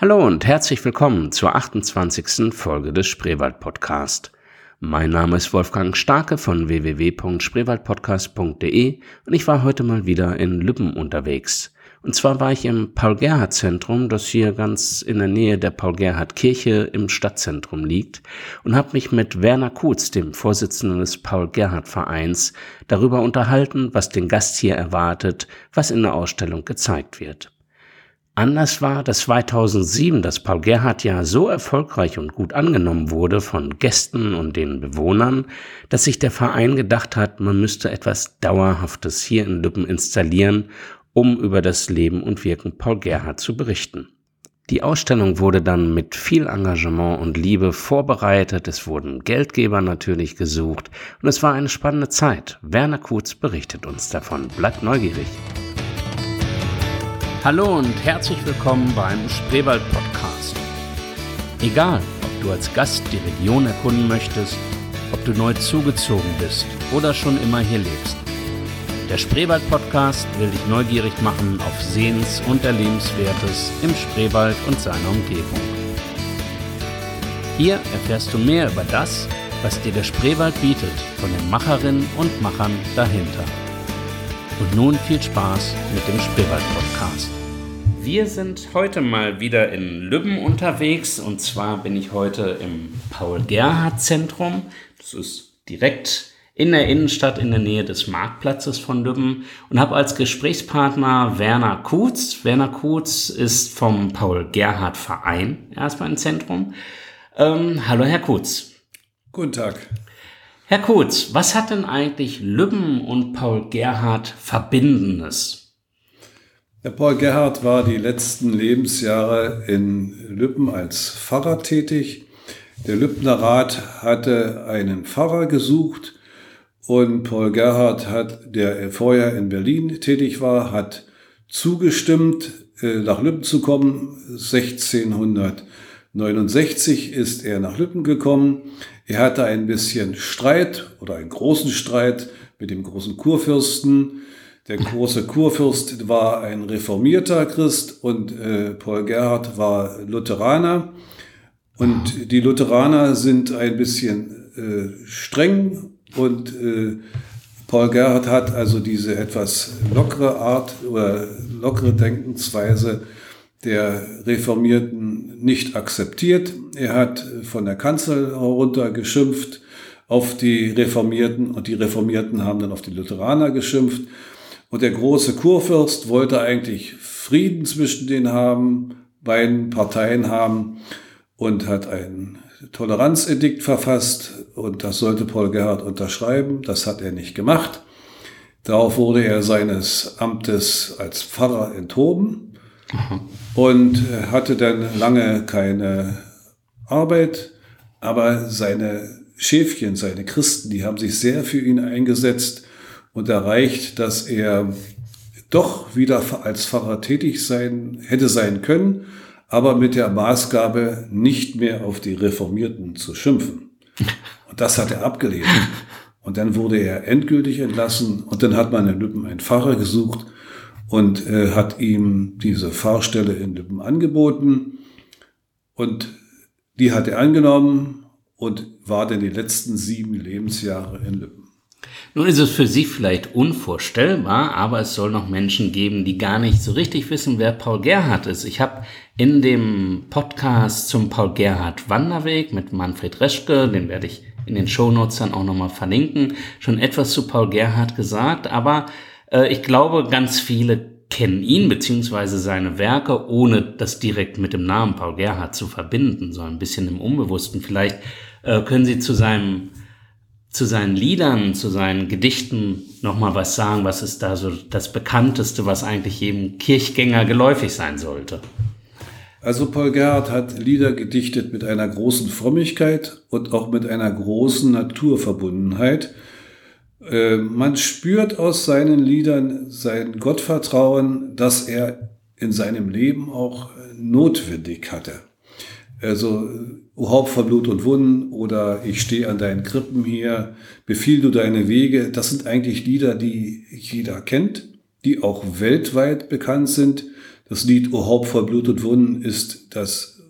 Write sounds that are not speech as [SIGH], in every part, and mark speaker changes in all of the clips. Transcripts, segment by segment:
Speaker 1: Hallo und herzlich willkommen zur 28. Folge des Spreewald Podcast. Mein Name ist Wolfgang Starke von www.spreewaldpodcast.de und ich war heute mal wieder in Lübben unterwegs. Und zwar war ich im Paul-Gerhardt-Zentrum, das hier ganz in der Nähe der Paul-Gerhardt-Kirche im Stadtzentrum liegt, und habe mich mit Werner Kutz, dem Vorsitzenden des Paul-Gerhardt-Vereins, darüber unterhalten, was den Gast hier erwartet, was in der Ausstellung gezeigt wird. Anders war, dass 2007 das Paul Gerhardt Jahr so erfolgreich und gut angenommen wurde von Gästen und den Bewohnern, dass sich der Verein gedacht hat, man müsste etwas Dauerhaftes hier in Lübben installieren, um über das Leben und Wirken Paul Gerhardt zu berichten. Die Ausstellung wurde dann mit viel Engagement und Liebe vorbereitet, es wurden Geldgeber natürlich gesucht und es war eine spannende Zeit. Werner Kutz berichtet uns davon. Bleibt neugierig. Hallo und herzlich willkommen beim Spreewald Podcast. Egal, ob du als Gast die Region erkunden möchtest, ob du neu zugezogen bist oder schon immer hier lebst. Der Spreewald Podcast will dich neugierig machen auf Sehens- und Erlebenswertes im Spreewald und seiner Umgebung. Hier erfährst du mehr über das, was dir der Spreewald bietet, von den Macherinnen und Machern dahinter. Und nun viel Spaß mit dem Spreewald-Podcast. Wir sind heute mal wieder in Lübben unterwegs und zwar bin ich heute im Paul-Gerhardt-Zentrum. Das ist direkt in der Innenstadt in der Nähe des Marktplatzes von Lübben und habe als Gesprächspartner Werner Kutz. Werner Kutz ist vom Paul-Gerhardt-Verein erstmal im Zentrum. Ähm, hallo, Herr Kutz.
Speaker 2: Guten Tag.
Speaker 1: Herr Kutz, was hat denn eigentlich Lübben und Paul Gerhardt Verbindendes?
Speaker 2: Der Paul Gerhardt war die letzten Lebensjahre in Lübben als Pfarrer tätig. Der Lübner Rat hatte einen Pfarrer gesucht und Paul Gerhardt hat, der vorher in Berlin tätig war, hat zugestimmt, äh, nach Lübben zu kommen. 1669 ist er nach Lübben gekommen. Er hatte ein bisschen Streit oder einen großen Streit mit dem großen Kurfürsten. Der große Kurfürst war ein reformierter Christ und äh, Paul Gerhard war Lutheraner. Und die Lutheraner sind ein bisschen äh, streng und äh, Paul Gerhard hat also diese etwas lockere Art oder lockere Denkensweise der Reformierten nicht akzeptiert. Er hat von der Kanzel herunter geschimpft auf die Reformierten und die Reformierten haben dann auf die Lutheraner geschimpft. Und der große Kurfürst wollte eigentlich Frieden zwischen den haben, beiden Parteien haben und hat ein Toleranzedikt verfasst und das sollte Paul Gerhard unterschreiben. Das hat er nicht gemacht. Darauf wurde er seines Amtes als Pfarrer enthoben und hatte dann lange keine Arbeit, aber seine Schäfchen, seine Christen, die haben sich sehr für ihn eingesetzt und erreicht, dass er doch wieder als Pfarrer tätig sein, hätte sein können, aber mit der Maßgabe, nicht mehr auf die Reformierten zu schimpfen. Und das hat er abgelehnt. [LAUGHS] Und dann wurde er endgültig entlassen und dann hat man in Lüppen einen Pfarrer gesucht und äh, hat ihm diese Fahrstelle in Lippen angeboten und die hat er angenommen und war dann die letzten sieben Lebensjahre in Lippen.
Speaker 1: Nun ist es für Sie vielleicht unvorstellbar, aber es soll noch Menschen geben, die gar nicht so richtig wissen, wer Paul Gerhardt ist. Ich habe in dem Podcast zum Paul Gerhardt Wanderweg mit Manfred Reschke, den werde ich in den Shownotes dann auch nochmal verlinken, schon etwas zu Paul Gerhardt gesagt, aber ich glaube, ganz viele kennen ihn beziehungsweise seine Werke, ohne das direkt mit dem Namen Paul Gerhardt zu verbinden, so ein bisschen im Unbewussten. Vielleicht äh, können Sie zu seinem zu seinen Liedern, zu seinen Gedichten noch mal was sagen? Was ist da so das bekannteste, was eigentlich jedem Kirchgänger geläufig sein sollte?
Speaker 2: Also Paul Gerhardt hat Lieder gedichtet mit einer großen Frömmigkeit und auch mit einer großen Naturverbundenheit. Äh, man spürt aus seinen Liedern sein Gottvertrauen, das er in seinem Leben auch notwendig hatte. Also, O Haupt von Blut und Wunden oder Ich stehe an deinen Krippen hier, Befiehl du deine Wege, das sind eigentlich Lieder, die jeder kennt, die auch weltweit bekannt sind. Das Lied O Haupt voll Blut und Wunden ist das,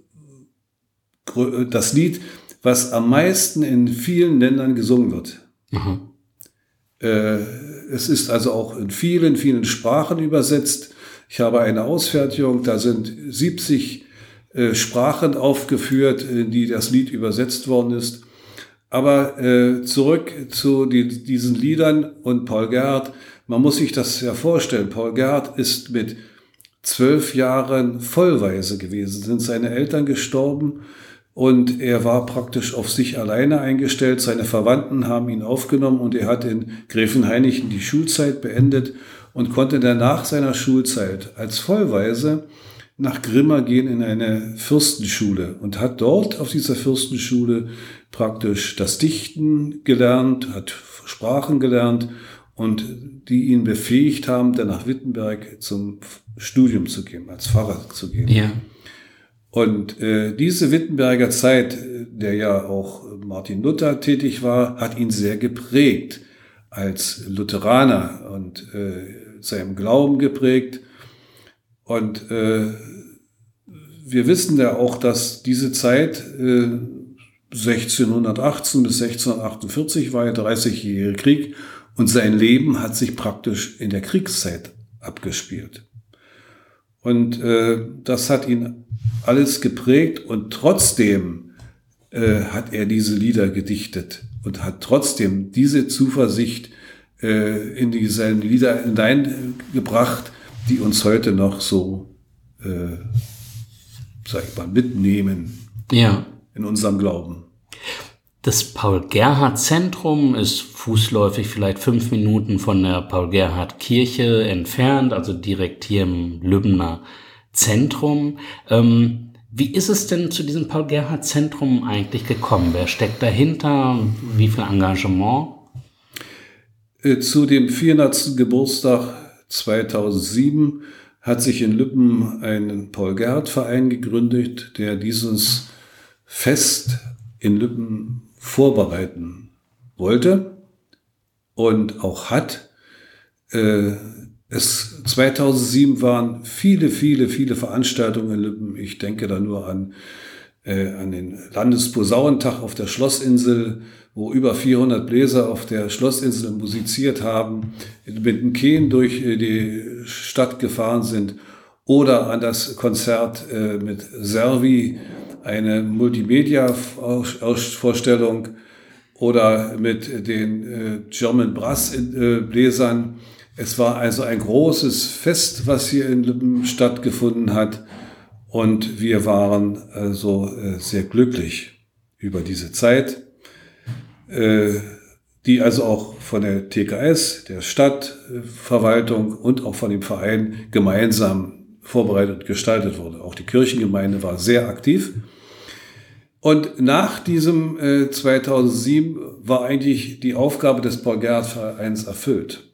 Speaker 2: das Lied, was am meisten in vielen Ländern gesungen wird. Mhm. Äh, es ist also auch in vielen, vielen Sprachen übersetzt. Ich habe eine Ausfertigung, da sind 70 äh, Sprachen aufgeführt, in die das Lied übersetzt worden ist. Aber äh, zurück zu die, diesen Liedern und Paul Gerhardt. Man muss sich das ja vorstellen. Paul Gerhardt ist mit zwölf Jahren vollweise gewesen, sind seine Eltern gestorben und er war praktisch auf sich alleine eingestellt. Seine Verwandten haben ihn aufgenommen und er hat in Gräfenhainichen die Schulzeit beendet und konnte dann nach seiner Schulzeit als Vollweise nach Grimma gehen in eine Fürstenschule und hat dort auf dieser Fürstenschule praktisch das Dichten gelernt, hat Sprachen gelernt und die ihn befähigt haben, dann nach Wittenberg zum Studium zu gehen, als Pfarrer zu gehen. Ja. Und äh, diese Wittenberger Zeit, der ja auch Martin Luther tätig war, hat ihn sehr geprägt als Lutheraner und äh, seinem Glauben geprägt. Und äh, wir wissen ja auch, dass diese Zeit äh, 1618 bis 1648 war ja 30-jährige Krieg und sein Leben hat sich praktisch in der Kriegszeit abgespielt. Und äh, das hat ihn alles geprägt und trotzdem äh, hat er diese Lieder gedichtet und hat trotzdem diese Zuversicht äh, in die, seine Lieder hineingebracht, die uns heute noch so, äh, sag ich mal, mitnehmen
Speaker 1: ja.
Speaker 2: in unserem Glauben.
Speaker 1: Das Paul-Gerhardt-Zentrum ist fußläufig vielleicht fünf Minuten von der Paul-Gerhardt-Kirche entfernt, also direkt hier im Lübner Zentrum. Ähm, wie ist es denn zu diesem Paul-Gerhardt-Zentrum eigentlich gekommen? Wer steckt dahinter? Wie viel Engagement?
Speaker 2: Äh, zu dem 400. Geburtstag 2007 hat sich in Lübben ein Paul-Gerhardt-Verein gegründet, der dieses Fest in Lübben vorbereiten wollte und auch hat. Äh, es 2007 waren viele, viele, viele Veranstaltungen in Lippen. Ich denke da nur an, äh, an den Landesposaunentag auf der Schlossinsel, wo über 400 Bläser auf der Schlossinsel musiziert haben, mit dem Kehen durch äh, die Stadt gefahren sind. Oder an das Konzert äh, mit Servi, eine Multimedia-Vorstellung oder mit den äh, German Brass-Bläsern. Es war also ein großes Fest, was hier in Lippen stattgefunden hat. Und wir waren also äh, sehr glücklich über diese Zeit, äh, die also auch von der TKS, der Stadtverwaltung und auch von dem Verein gemeinsam vorbereitet und gestaltet wurde. Auch die Kirchengemeinde war sehr aktiv. Und nach diesem äh, 2007 war eigentlich die Aufgabe des Paul Gerhardt Vereins erfüllt.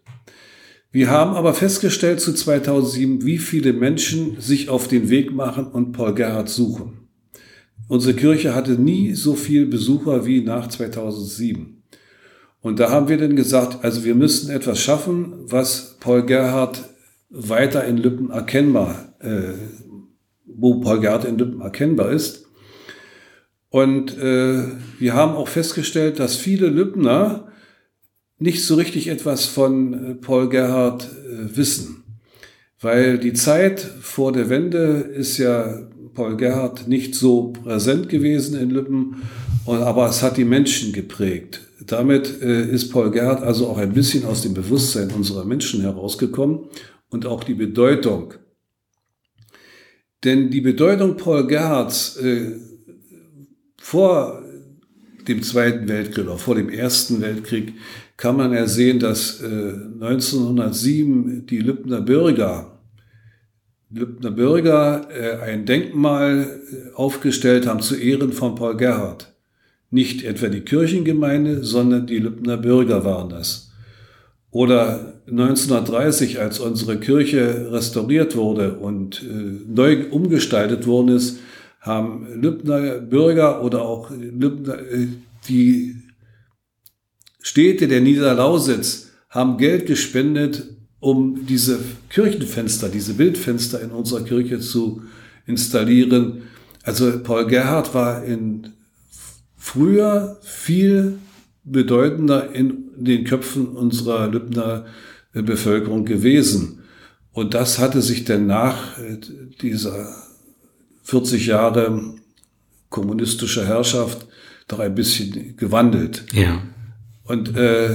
Speaker 2: Wir haben aber festgestellt zu 2007, wie viele Menschen sich auf den Weg machen und Paul Gerhardt suchen. Unsere Kirche hatte nie so viel Besucher wie nach 2007. Und da haben wir dann gesagt, also wir müssten etwas schaffen, was Paul Gerhardt weiter in Lippen erkennbar, äh, wo Paul Gerhardt in Lippen erkennbar ist. Und äh, wir haben auch festgestellt, dass viele Lübner nicht so richtig etwas von äh, Paul Gerhardt äh, wissen. Weil die Zeit vor der Wende ist ja Paul Gerhardt nicht so präsent gewesen in Lübben, und, aber es hat die Menschen geprägt. Damit äh, ist Paul Gerhardt also auch ein bisschen aus dem Bewusstsein unserer Menschen herausgekommen und auch die Bedeutung. Denn die Bedeutung Paul Gerhardts äh, vor dem Zweiten Weltkrieg oder vor dem Ersten Weltkrieg kann man ja sehen, dass äh, 1907 die Lübner Bürger, Lübner Bürger äh, ein Denkmal äh, aufgestellt haben zu Ehren von Paul Gerhardt. Nicht etwa die Kirchengemeinde, sondern die Lübner Bürger waren das. Oder 1930, als unsere Kirche restauriert wurde und äh, neu umgestaltet worden ist, haben Lübner Bürger oder auch Lübner, äh, die Städte der Niederlausitz haben Geld gespendet, um diese Kirchenfenster, diese Bildfenster in unserer Kirche zu installieren. Also Paul Gerhard war in früher viel bedeutender in den Köpfen unserer Lübner Bevölkerung gewesen. Und das hatte sich dann nach äh, dieser 40 Jahre kommunistischer Herrschaft doch ein bisschen gewandelt.
Speaker 1: Ja.
Speaker 2: Und äh,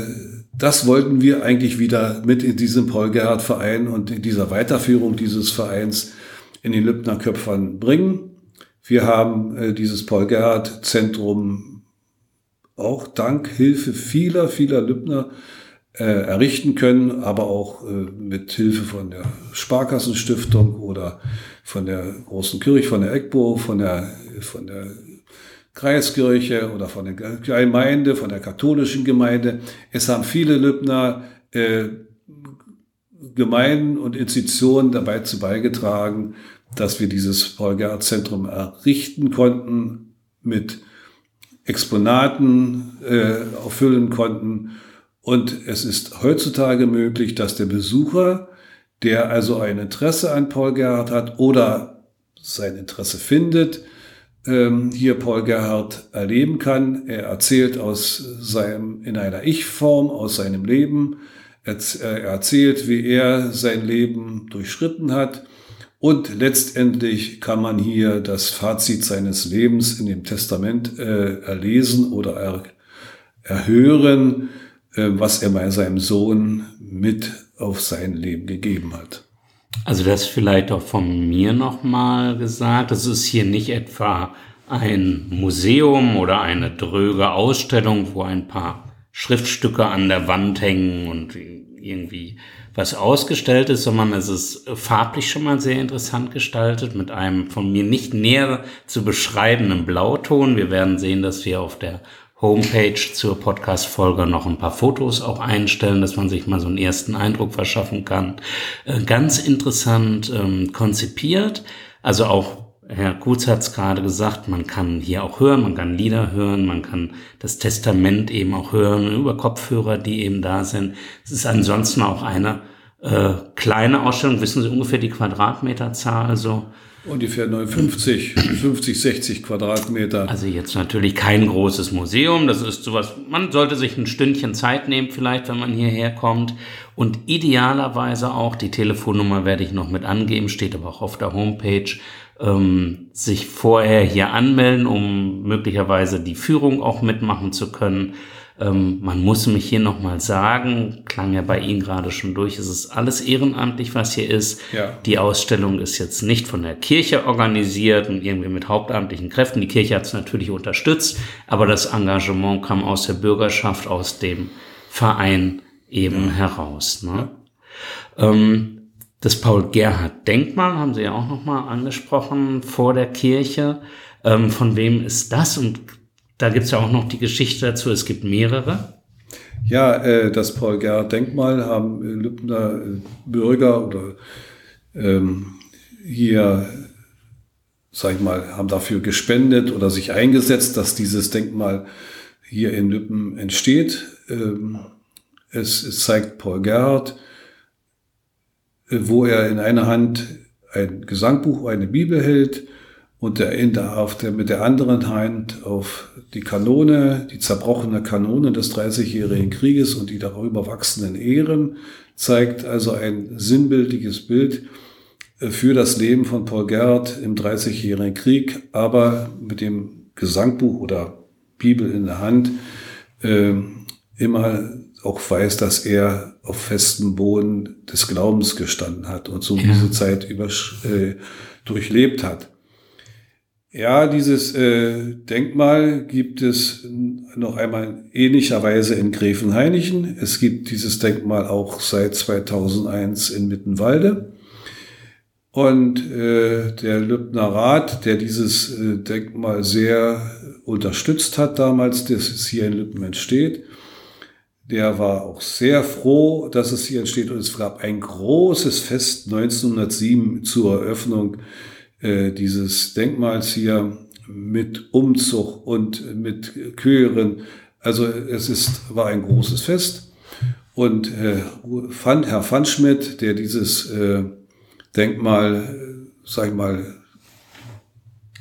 Speaker 2: das wollten wir eigentlich wieder mit in diesem Paul Gerhard Verein und in dieser Weiterführung dieses Vereins in den Lübner Köpfern bringen. Wir haben äh, dieses Paul Gerhard Zentrum auch dank Hilfe vieler, vieler Lübner äh, errichten können, aber auch äh, mit Hilfe von der Sparkassenstiftung oder von der großen Kirche, von der EGBO, von der, von der Kreiskirche oder von der Gemeinde, von der katholischen Gemeinde. Es haben viele Lübner äh, Gemeinden und Institutionen dabei zu beigetragen, dass wir dieses Paul-Gerhardt-Zentrum errichten konnten, mit Exponaten äh, auffüllen konnten und es ist heutzutage möglich, dass der Besucher, der also ein Interesse an Paul Gerhardt hat oder sein Interesse findet, ähm, hier Paul Gerhardt erleben kann. Er erzählt aus seinem, in einer Ich-Form aus seinem Leben. Er erzählt, wie er sein Leben durchschritten hat. Und letztendlich kann man hier das Fazit seines Lebens in dem Testament äh, erlesen oder er, erhören. Äh, was er bei seinem Sohn mit auf sein Leben gegeben hat.
Speaker 1: Also das vielleicht auch von mir nochmal gesagt. Es ist hier nicht etwa ein Museum oder eine dröge Ausstellung, wo ein paar Schriftstücke an der Wand hängen und irgendwie was ausgestellt ist, sondern es ist farblich schon mal sehr interessant gestaltet mit einem von mir nicht näher zu beschreibenden Blauton. Wir werden sehen, dass wir auf der Homepage zur Podcast-Folge noch ein paar Fotos auch einstellen, dass man sich mal so einen ersten Eindruck verschaffen kann. Äh, ganz interessant ähm, konzipiert. Also auch Herr Kutz hat es gerade gesagt, man kann hier auch hören, man kann Lieder hören, man kann das Testament eben auch hören über Kopfhörer, die eben da sind. Es ist ansonsten auch eine äh, kleine Ausstellung. Wissen Sie ungefähr die Quadratmeterzahl? So
Speaker 2: Ungefähr 59, 50, 60 Quadratmeter.
Speaker 1: Also jetzt natürlich kein großes Museum. Das ist sowas, man sollte sich ein Stündchen Zeit nehmen, vielleicht, wenn man hierher kommt. Und idealerweise auch, die Telefonnummer werde ich noch mit angeben, steht aber auch auf der Homepage, ähm, sich vorher hier anmelden, um möglicherweise die Führung auch mitmachen zu können. Ähm, man muss mich hier nochmal sagen, klang ja bei Ihnen gerade schon durch, es ist alles ehrenamtlich, was hier ist.
Speaker 2: Ja.
Speaker 1: Die Ausstellung ist jetzt nicht von der Kirche organisiert und irgendwie mit hauptamtlichen Kräften. Die Kirche hat es natürlich unterstützt, aber das Engagement kam aus der Bürgerschaft, aus dem Verein eben ja. heraus. Ne? Ja. Ähm, das Paul-Gerhardt-Denkmal haben Sie ja auch nochmal angesprochen vor der Kirche. Ähm, von wem ist das und da gibt es ja auch noch die Geschichte dazu, es gibt mehrere.
Speaker 2: Ja, äh, das Paul-Gerhardt-Denkmal haben äh, Lübner äh, Bürger oder ähm, hier, sag ich mal, haben dafür gespendet oder sich eingesetzt, dass dieses Denkmal hier in Lübben entsteht. Ähm, es, es zeigt Paul Gerhardt, äh, wo er in einer Hand ein Gesangbuch, eine Bibel hält und der, in der, auf der, mit der anderen Hand auf die Kanone, die zerbrochene Kanone des Dreißigjährigen Krieges und die darüber wachsenden Ehren, zeigt also ein sinnbildliches Bild äh, für das Leben von Paul Gerhardt im Dreißigjährigen Krieg, aber mit dem Gesangbuch oder Bibel in der Hand äh, immer auch weiß, dass er auf festem Boden des Glaubens gestanden hat und so ja. diese Zeit über, äh, durchlebt hat. Ja, dieses äh, Denkmal gibt es noch einmal ähnlicherweise in Gräfenhainichen. Es gibt dieses Denkmal auch seit 2001 in Mittenwalde. Und äh, der Lübner Rat, der dieses äh, Denkmal sehr unterstützt hat damals, dass es hier in Lübben entsteht, der war auch sehr froh, dass es hier entsteht. Und es gab ein großes Fest 1907 zur Eröffnung äh, dieses Denkmals hier mit Umzug und mit Chören. Also es ist, war ein großes Fest. Und äh, Herr Pfannschmidt, der dieses äh, Denkmal, äh, sag ich mal,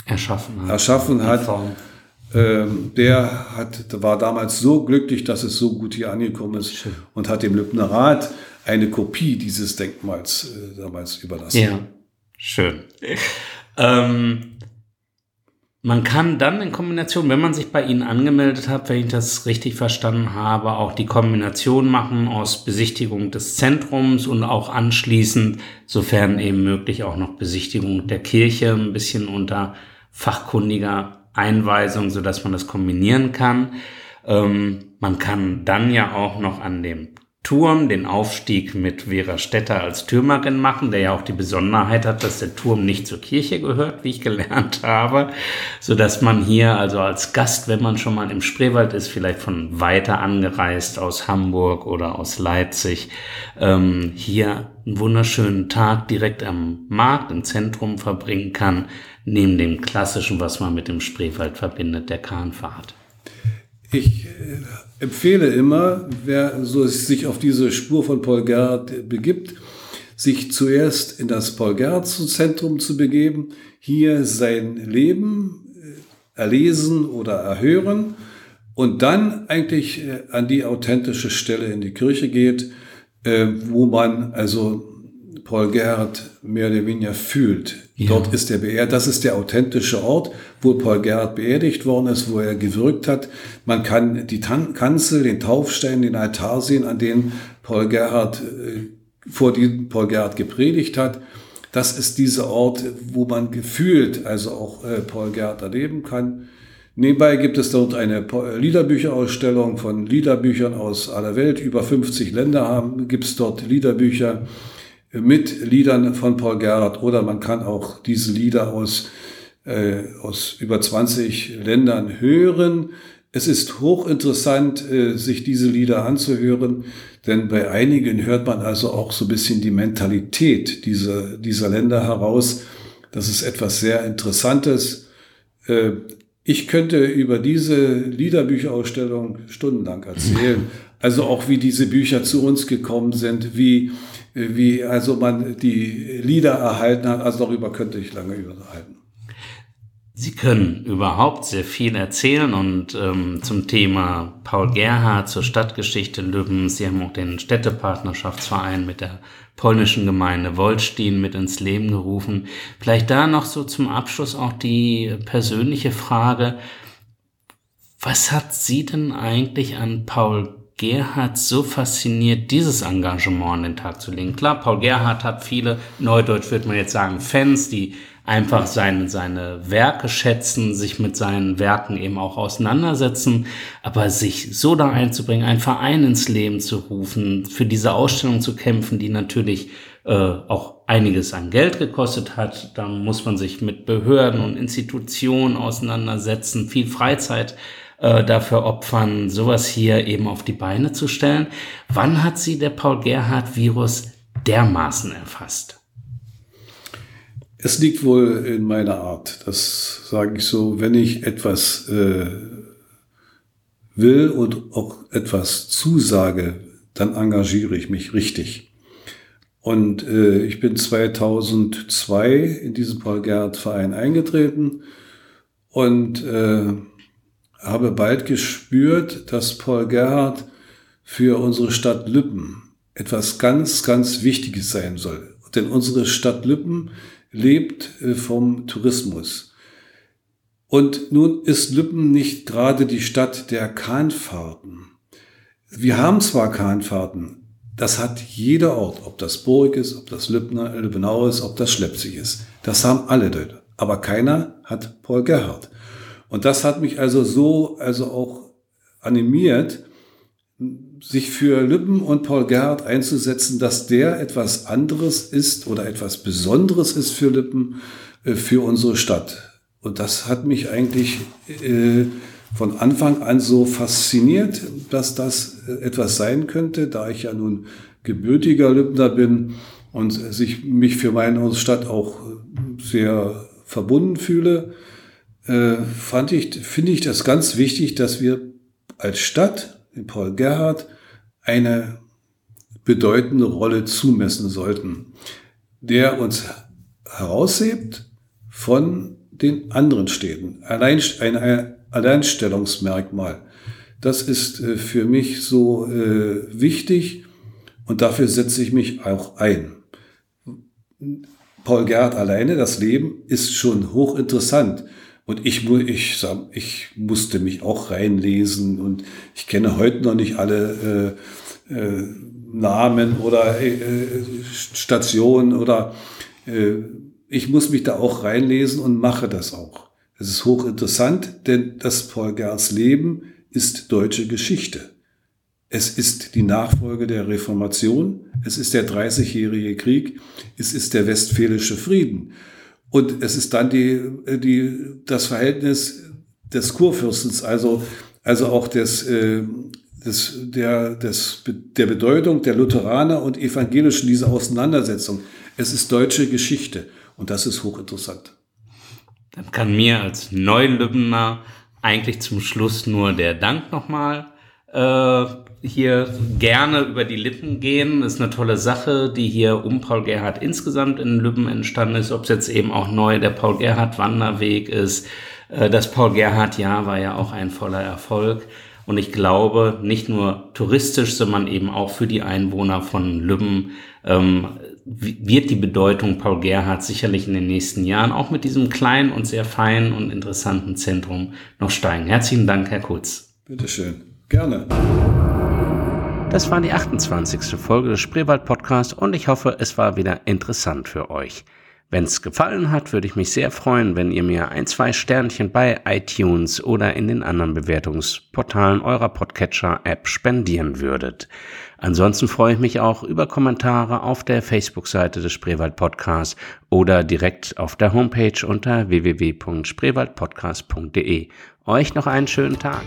Speaker 1: erschaffen
Speaker 2: hat, erschaffen hat ähm, der hat, war damals so glücklich, dass es so gut hier angekommen ist Schön. und hat dem Lübner Rat eine Kopie dieses Denkmals äh, damals überlassen.
Speaker 1: Ja, schön. ähm, man kann dann in Kombination, wenn man sich bei Ihnen angemeldet hat, wenn ich das richtig verstanden habe, auch die Kombination machen aus Besichtigung des Zentrums und auch anschließend, sofern eben möglich, auch noch Besichtigung der Kirche, ein bisschen unter fachkundiger Einweisung, so dass man das kombinieren kann. Ähm, man kann dann ja auch noch an dem Turm den Aufstieg mit Vera Stetter als Türmerin machen, der ja auch die Besonderheit hat, dass der Turm nicht zur Kirche gehört, wie ich gelernt [LAUGHS] habe, so dass man hier also als Gast, wenn man schon mal im Spreewald ist, vielleicht von weiter angereist aus Hamburg oder aus Leipzig, ähm, hier einen wunderschönen Tag direkt am Markt im Zentrum verbringen kann, neben dem klassischen, was man mit dem Spreewald verbindet, der Kahnfahrt.
Speaker 2: Ich äh, empfehle immer, wer so sich auf diese Spur von Paul Gerhardt begibt, sich zuerst in das Paul Gerhardt Zentrum zu begeben, hier sein Leben äh, erlesen oder erhören und dann eigentlich äh, an die authentische Stelle in die Kirche geht, wo man also Paul Gerhardt mehr oder weniger fühlt. Ja. Dort ist er beerdigt. Das ist der authentische Ort, wo Paul Gerhardt beerdigt worden ist, wo er gewirkt hat. Man kann die Tan Kanzel, den Taufstein, den Altar sehen, an dem Paul Gerhardt, äh, vor dem Paul Gerhardt gepredigt hat. Das ist dieser Ort, wo man gefühlt also auch äh, Paul Gerhardt erleben kann. Nebenbei gibt es dort eine Liederbücherausstellung von Liederbüchern aus aller Welt. Über 50 Länder haben, gibt es dort Liederbücher mit Liedern von Paul Gerhardt oder man kann auch diese Lieder aus, äh, aus über 20 Ländern hören. Es ist hochinteressant, äh, sich diese Lieder anzuhören, denn bei einigen hört man also auch so ein bisschen die Mentalität dieser, dieser Länder heraus. Das ist etwas sehr Interessantes. Äh, ich könnte über diese Liederbücherausstellung stundenlang erzählen. Also auch wie diese Bücher zu uns gekommen sind, wie wie also man die Lieder erhalten hat. Also darüber könnte ich lange unterhalten.
Speaker 1: Sie können überhaupt sehr viel erzählen und ähm, zum Thema Paul Gerhard zur Stadtgeschichte Lübben. Sie haben auch den Städtepartnerschaftsverein mit der polnischen Gemeinde Wolstein mit ins Leben gerufen. Vielleicht da noch so zum Abschluss auch die persönliche Frage. Was hat Sie denn eigentlich an Paul Gerhard so fasziniert, dieses Engagement an den Tag zu legen. Klar, Paul Gerhard hat viele, neudeutsch würde man jetzt sagen, Fans, die einfach seine, seine Werke schätzen, sich mit seinen Werken eben auch auseinandersetzen, aber sich so da einzubringen, einen Verein ins Leben zu rufen, für diese Ausstellung zu kämpfen, die natürlich äh, auch einiges an Geld gekostet hat. Da muss man sich mit Behörden und Institutionen auseinandersetzen, viel Freizeit äh, dafür opfern, sowas hier eben auf die Beine zu stellen. Wann hat sie der Paul Gerhardt-Virus dermaßen erfasst?
Speaker 2: Es liegt wohl in meiner Art. Das sage ich so, wenn ich etwas äh, will und auch etwas zusage, dann engagiere ich mich richtig. Und äh, ich bin 2002 in diesen Paul Gerhardt Verein eingetreten und äh, habe bald gespürt, dass Paul Gerhardt für unsere Stadt Lübben etwas ganz, ganz Wichtiges sein soll. Denn unsere Stadt Lübben lebt äh, vom Tourismus. Und nun ist Lübben nicht gerade die Stadt der Kahnfahrten. Wir haben zwar Kahnfahrten, das hat jeder Ort, ob das Burg ist, ob das Lübbenau ist, ob das Schlepsig ist. Das haben alle dort. Aber keiner hat Paul Gerhardt. Und das hat mich also so, also auch animiert, sich für Lübben und Paul Gerhardt einzusetzen, dass der etwas anderes ist oder etwas Besonderes ist für Lübben, äh, für unsere Stadt. Und das hat mich eigentlich äh, von Anfang an so fasziniert, dass das äh, etwas sein könnte, da ich ja nun gebürtiger Lübner bin und sich mich für meine Stadt auch sehr verbunden fühle äh, fand ich, finde ich das ganz wichtig, dass wir als Stadt in Paul Gerhardt eine bedeutende Rolle zumessen sollten, der uns heraushebt von den anderen Städten. Allein, ein Alleinstellungsmerkmal. Das ist äh, für mich so äh, wichtig und dafür setze ich mich auch ein. Paul Gerhardt alleine, das Leben ist schon hochinteressant. Und ich, ich, ich musste mich auch reinlesen und ich kenne heute noch nicht alle äh, äh, Namen oder äh, Stationen oder äh, ich muss mich da auch reinlesen und mache das auch. Es ist hochinteressant, denn das Paul Gerhards Leben ist deutsche Geschichte. Es ist die Nachfolge der Reformation, es ist der Dreißigjährige Krieg, es ist der Westfälische Frieden. Und es ist dann die, die, das Verhältnis des Kurfürstens, also, also auch des, äh, des, der, des, der Bedeutung der Lutheraner und Evangelischen, diese Auseinandersetzung. Es ist deutsche Geschichte und das ist hochinteressant.
Speaker 1: Dann kann mir als Neulübner eigentlich zum Schluss nur der Dank nochmal äh, hier gerne über die Lippen gehen. Das ist eine tolle Sache, die hier um Paul Gerhardt insgesamt in Lübben entstanden ist. Ob es jetzt eben auch neu der Paul Gerhardt Wanderweg ist. Äh, das Paul Gerhardt Jahr war ja auch ein voller Erfolg. Und ich glaube, nicht nur touristisch, sondern eben auch für die Einwohner von Lübben ähm, wird die Bedeutung Paul Gerhardt sicherlich in den nächsten Jahren auch mit diesem kleinen und sehr feinen und interessanten Zentrum noch steigen. Herzlichen Dank, Herr Kutz.
Speaker 2: Bitteschön. Gerne.
Speaker 1: Das war die 28. Folge des Spreewald Podcasts und ich hoffe, es war wieder interessant für euch. Wenn es gefallen hat, würde ich mich sehr freuen, wenn ihr mir ein, zwei Sternchen bei iTunes oder in den anderen Bewertungsportalen eurer Podcatcher-App spendieren würdet. Ansonsten freue ich mich auch über Kommentare auf der Facebook-Seite des Spreewald Podcasts oder direkt auf der Homepage unter www.spreewaldpodcast.de. Euch noch einen schönen Tag.